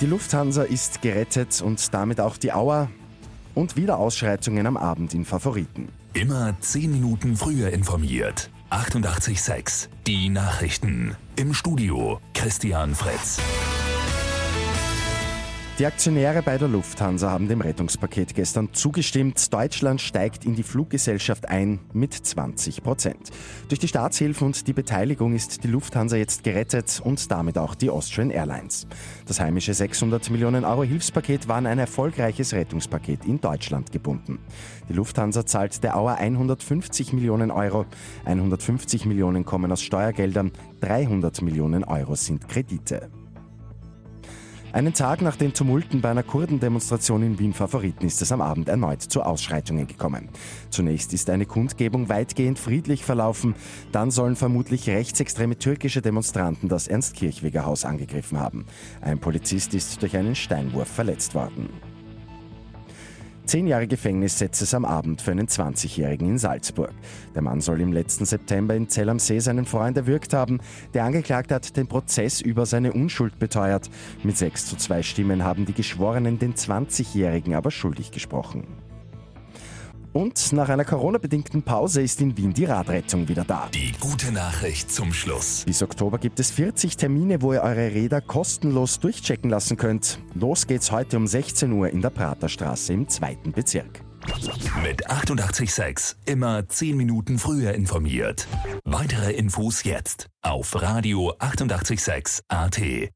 Die Lufthansa ist gerettet und damit auch die Auer und wieder Ausschreitungen am Abend in Favoriten. Immer 10 Minuten früher informiert. 88.6 Die Nachrichten. Im Studio Christian Fritz. Die Aktionäre bei der Lufthansa haben dem Rettungspaket gestern zugestimmt. Deutschland steigt in die Fluggesellschaft ein mit 20 Prozent. Durch die Staatshilfen und die Beteiligung ist die Lufthansa jetzt gerettet und damit auch die Austrian Airlines. Das heimische 600 Millionen Euro Hilfspaket war an ein erfolgreiches Rettungspaket in Deutschland gebunden. Die Lufthansa zahlt der Auer 150 Millionen Euro. 150 Millionen kommen aus Steuergeldern, 300 Millionen Euro sind Kredite. Einen Tag nach den Tumulten bei einer Kurdendemonstration in Wien Favoriten ist es am Abend erneut zu Ausschreitungen gekommen. Zunächst ist eine Kundgebung weitgehend friedlich verlaufen, dann sollen vermutlich rechtsextreme türkische Demonstranten das Ernst-Kirchweger Haus angegriffen haben. Ein Polizist ist durch einen Steinwurf verletzt worden. Zehn Jahre Gefängnis setzt es am Abend für einen 20-Jährigen in Salzburg. Der Mann soll im letzten September in Zell am See seinen Freund erwürgt haben. Der Angeklagte hat den Prozess über seine Unschuld beteuert. Mit 6 zu 2 Stimmen haben die Geschworenen den 20-Jährigen aber schuldig gesprochen. Und nach einer Corona-bedingten Pause ist in Wien die Radrettung wieder da. Die gute Nachricht zum Schluss. Bis Oktober gibt es 40 Termine, wo ihr eure Räder kostenlos durchchecken lassen könnt. Los geht's heute um 16 Uhr in der Praterstraße im zweiten Bezirk. Mit 886 immer 10 Minuten früher informiert. Weitere Infos jetzt auf Radio 886 AT.